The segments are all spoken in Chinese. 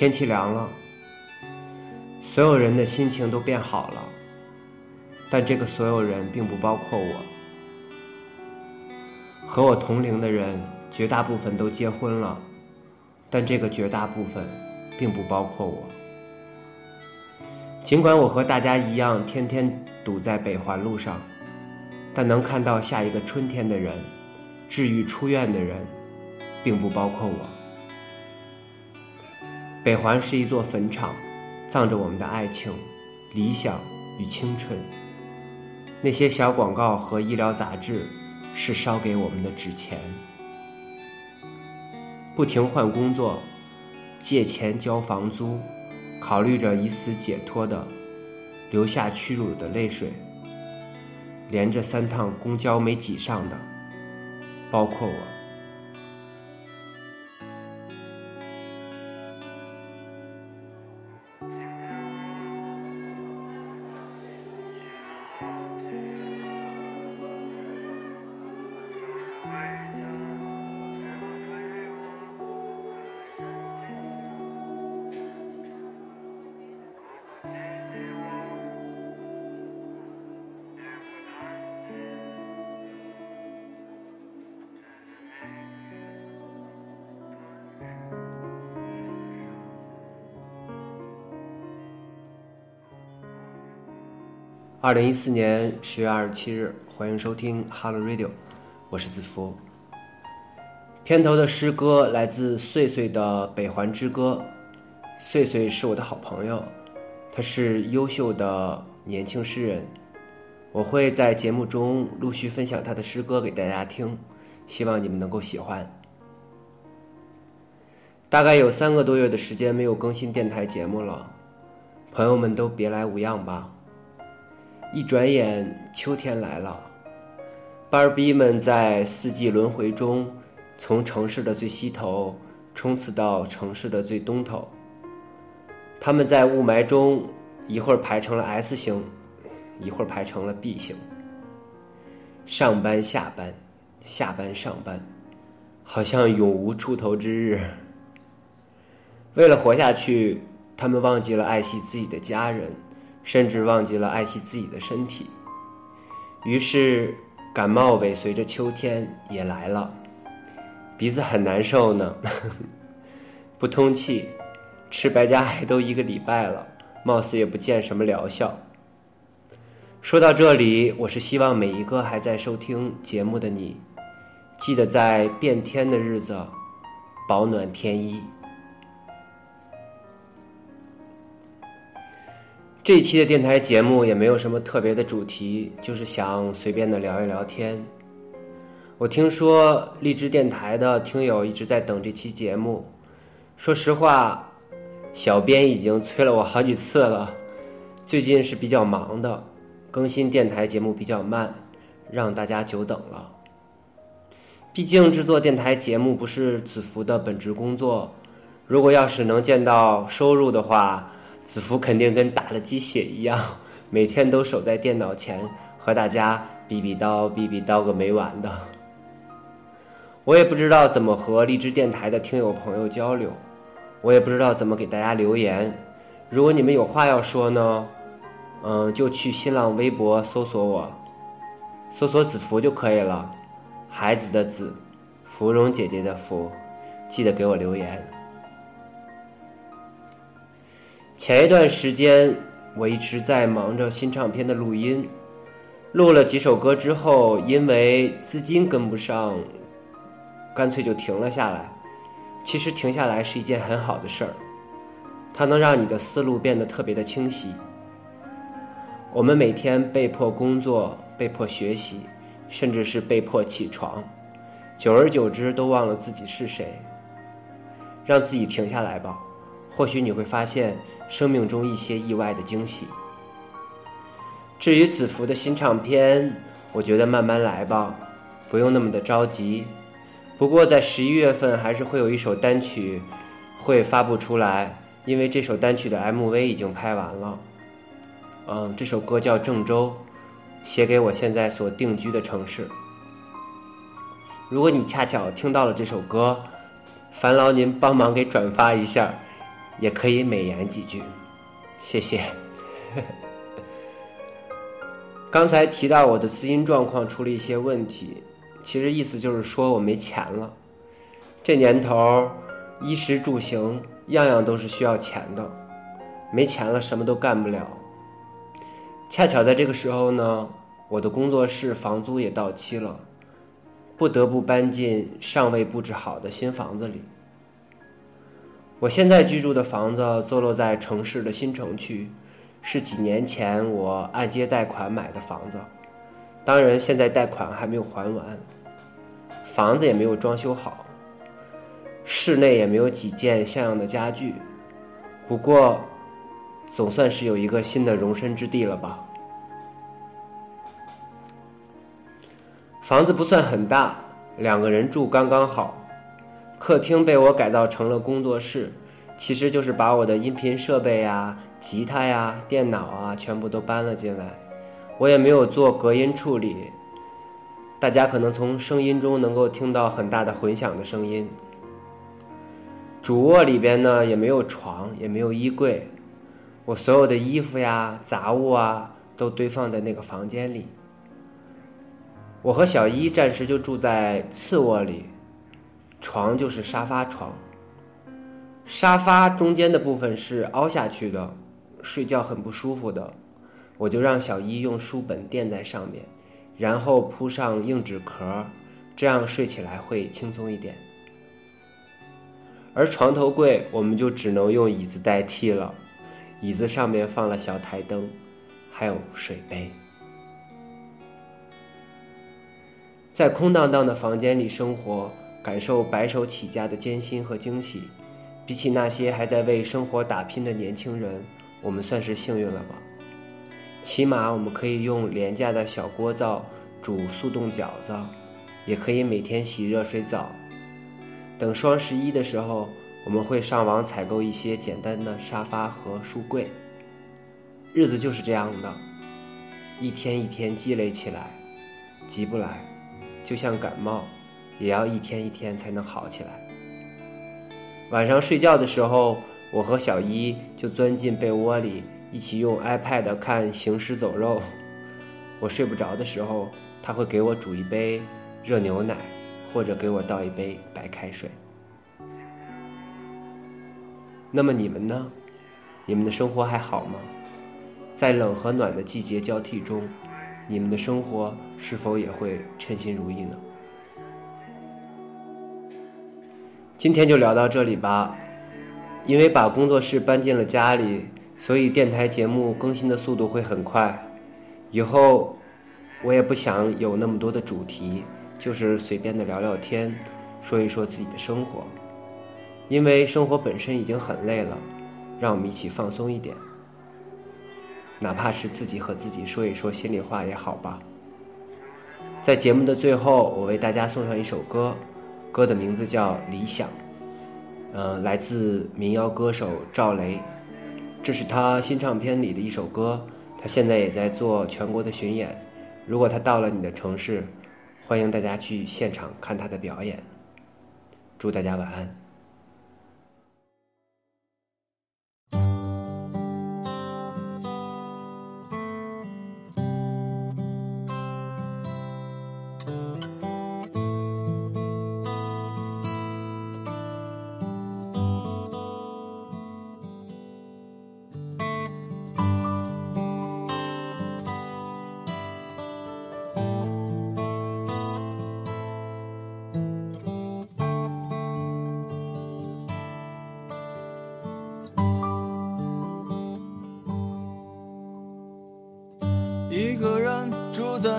天气凉了，所有人的心情都变好了，但这个所有人并不包括我。和我同龄的人，绝大部分都结婚了，但这个绝大部分并不包括我。尽管我和大家一样，天天堵在北环路上，但能看到下一个春天的人，治愈出院的人，并不包括我。北环是一座坟场，葬着我们的爱情、理想与青春。那些小广告和医疗杂志，是烧给我们的纸钱。不停换工作，借钱交房租，考虑着以死解脱的，流下屈辱的泪水。连着三趟公交没挤上的，包括我。二零一四年十月二十七日，欢迎收听 Hello Radio，我是子福。片头的诗歌来自岁岁的《北环之歌》，岁岁是我的好朋友，他是优秀的年轻诗人。我会在节目中陆续分享他的诗歌给大家听，希望你们能够喜欢。大概有三个多月的时间没有更新电台节目了，朋友们都别来无恙吧。一转眼，秋天来了。班儿逼们在四季轮回中，从城市的最西头冲刺到城市的最东头。他们在雾霾中，一会儿排成了 S 型，一会儿排成了 B 型。上班、下班，下班、上班，好像永无出头之日。为了活下去，他们忘记了爱惜自己的家人。甚至忘记了爱惜自己的身体，于是感冒尾随着秋天也来了，鼻子很难受呢，不通气，吃白加海都一个礼拜了，貌似也不见什么疗效。说到这里，我是希望每一个还在收听节目的你，记得在变天的日子保暖添衣。这一期的电台节目也没有什么特别的主题，就是想随便的聊一聊天。我听说荔枝电台的听友一直在等这期节目，说实话，小编已经催了我好几次了。最近是比较忙的，更新电台节目比较慢，让大家久等了。毕竟制作电台节目不是子福的本职工作，如果要是能见到收入的话。子福肯定跟打了鸡血一样，每天都守在电脑前和大家逼逼叨、逼逼叨个没完的。我也不知道怎么和荔枝电台的听友朋友交流，我也不知道怎么给大家留言。如果你们有话要说呢，嗯，就去新浪微博搜索我，搜索子福就可以了。孩子的子，芙蓉姐姐的福，记得给我留言。前一段时间，我一直在忙着新唱片的录音，录了几首歌之后，因为资金跟不上，干脆就停了下来。其实停下来是一件很好的事儿，它能让你的思路变得特别的清晰。我们每天被迫工作、被迫学习，甚至是被迫起床，久而久之都忘了自己是谁。让自己停下来吧。或许你会发现生命中一些意外的惊喜。至于子福的新唱片，我觉得慢慢来吧，不用那么的着急。不过在十一月份还是会有一首单曲会发布出来，因为这首单曲的 MV 已经拍完了。嗯，这首歌叫《郑州》，写给我现在所定居的城市。如果你恰巧听到了这首歌，烦劳您帮忙给转发一下。也可以美言几句，谢谢。刚才提到我的资金状况出了一些问题，其实意思就是说我没钱了。这年头，衣食住行样样都是需要钱的，没钱了什么都干不了。恰巧在这个时候呢，我的工作室房租也到期了，不得不搬进尚未布置好的新房子里。我现在居住的房子坐落在城市的新城区。是几年前我按揭贷款买的房子，当然现在贷款还没有还完，房子也没有装修好，室内也没有几件像样的家具，不过总算是有一个新的容身之地了吧。房子不算很大，两个人住刚刚好，客厅被我改造成了工作室。其实就是把我的音频设备呀、吉他呀、电脑啊，全部都搬了进来。我也没有做隔音处理，大家可能从声音中能够听到很大的混响的声音。主卧里边呢，也没有床，也没有衣柜，我所有的衣服呀、杂物啊，都堆放在那个房间里。我和小一暂时就住在次卧里，床就是沙发床。沙发中间的部分是凹下去的，睡觉很不舒服的。我就让小一用书本垫在上面，然后铺上硬纸壳，这样睡起来会轻松一点。而床头柜我们就只能用椅子代替了，椅子上面放了小台灯，还有水杯。在空荡荡的房间里生活，感受白手起家的艰辛和惊喜。比起那些还在为生活打拼的年轻人，我们算是幸运了吧？起码我们可以用廉价的小锅灶煮速冻饺子，也可以每天洗热水澡。等双十一的时候，我们会上网采购一些简单的沙发和书柜。日子就是这样的，一天一天积累起来，急不来，就像感冒，也要一天一天才能好起来。晚上睡觉的时候，我和小一就钻进被窝里，一起用 iPad 看《行尸走肉》。我睡不着的时候，他会给我煮一杯热牛奶，或者给我倒一杯白开水。那么你们呢？你们的生活还好吗？在冷和暖的季节交替中，你们的生活是否也会称心如意呢？今天就聊到这里吧，因为把工作室搬进了家里，所以电台节目更新的速度会很快。以后我也不想有那么多的主题，就是随便的聊聊天，说一说自己的生活。因为生活本身已经很累了，让我们一起放松一点，哪怕是自己和自己说一说心里话也好吧。在节目的最后，我为大家送上一首歌。歌的名字叫《理想》，呃，来自民谣歌手赵雷，这是他新唱片里的一首歌。他现在也在做全国的巡演，如果他到了你的城市，欢迎大家去现场看他的表演。祝大家晚安。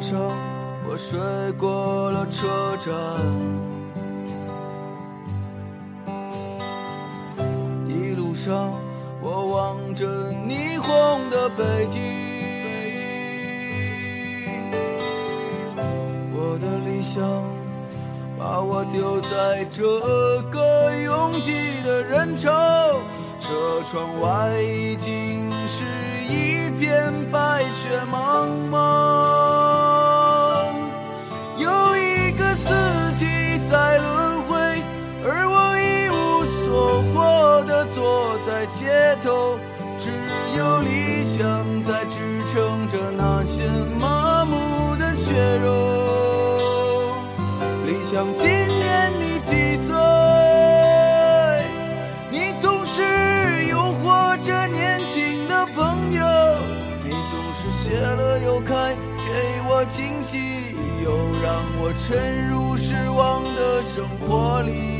上我睡过了车站。一路上我望着霓虹的北京我的理想把我丢在这个拥挤的人潮。车窗外已经是一片白雪茫茫惊喜，又让我沉入失望的生活里。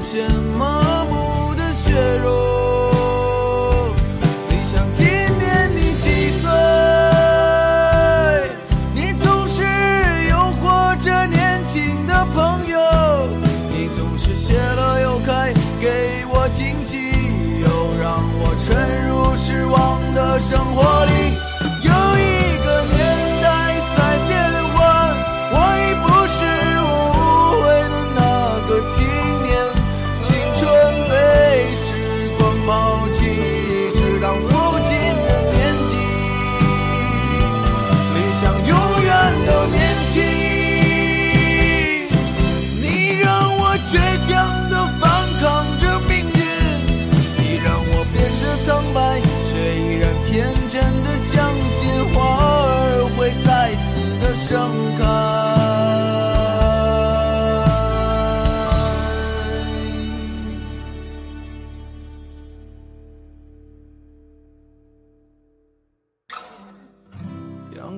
现吗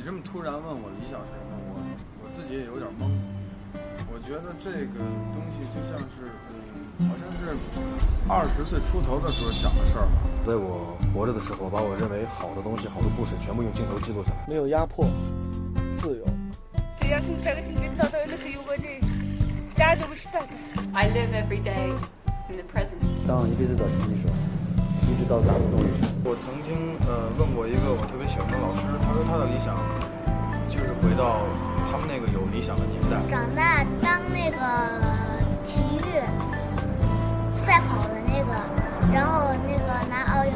你这么突然问我理想是什么，我我自己也有点懵。我觉得这个东西就像是，嗯，好像是二十岁出头的时候想的事儿吧。在我活着的时候，把我认为好的东西、好的故事，全部用镜头记录下来。没有压迫，自由。I live every day in the present. 当一辈子的艺术，一直到大陆动物城。我曾经呃问过一个我特别喜欢的老师，他说他的理想就是回到他们那个有理想的年代。长大当那个体育赛跑的那个，然后那个拿奥运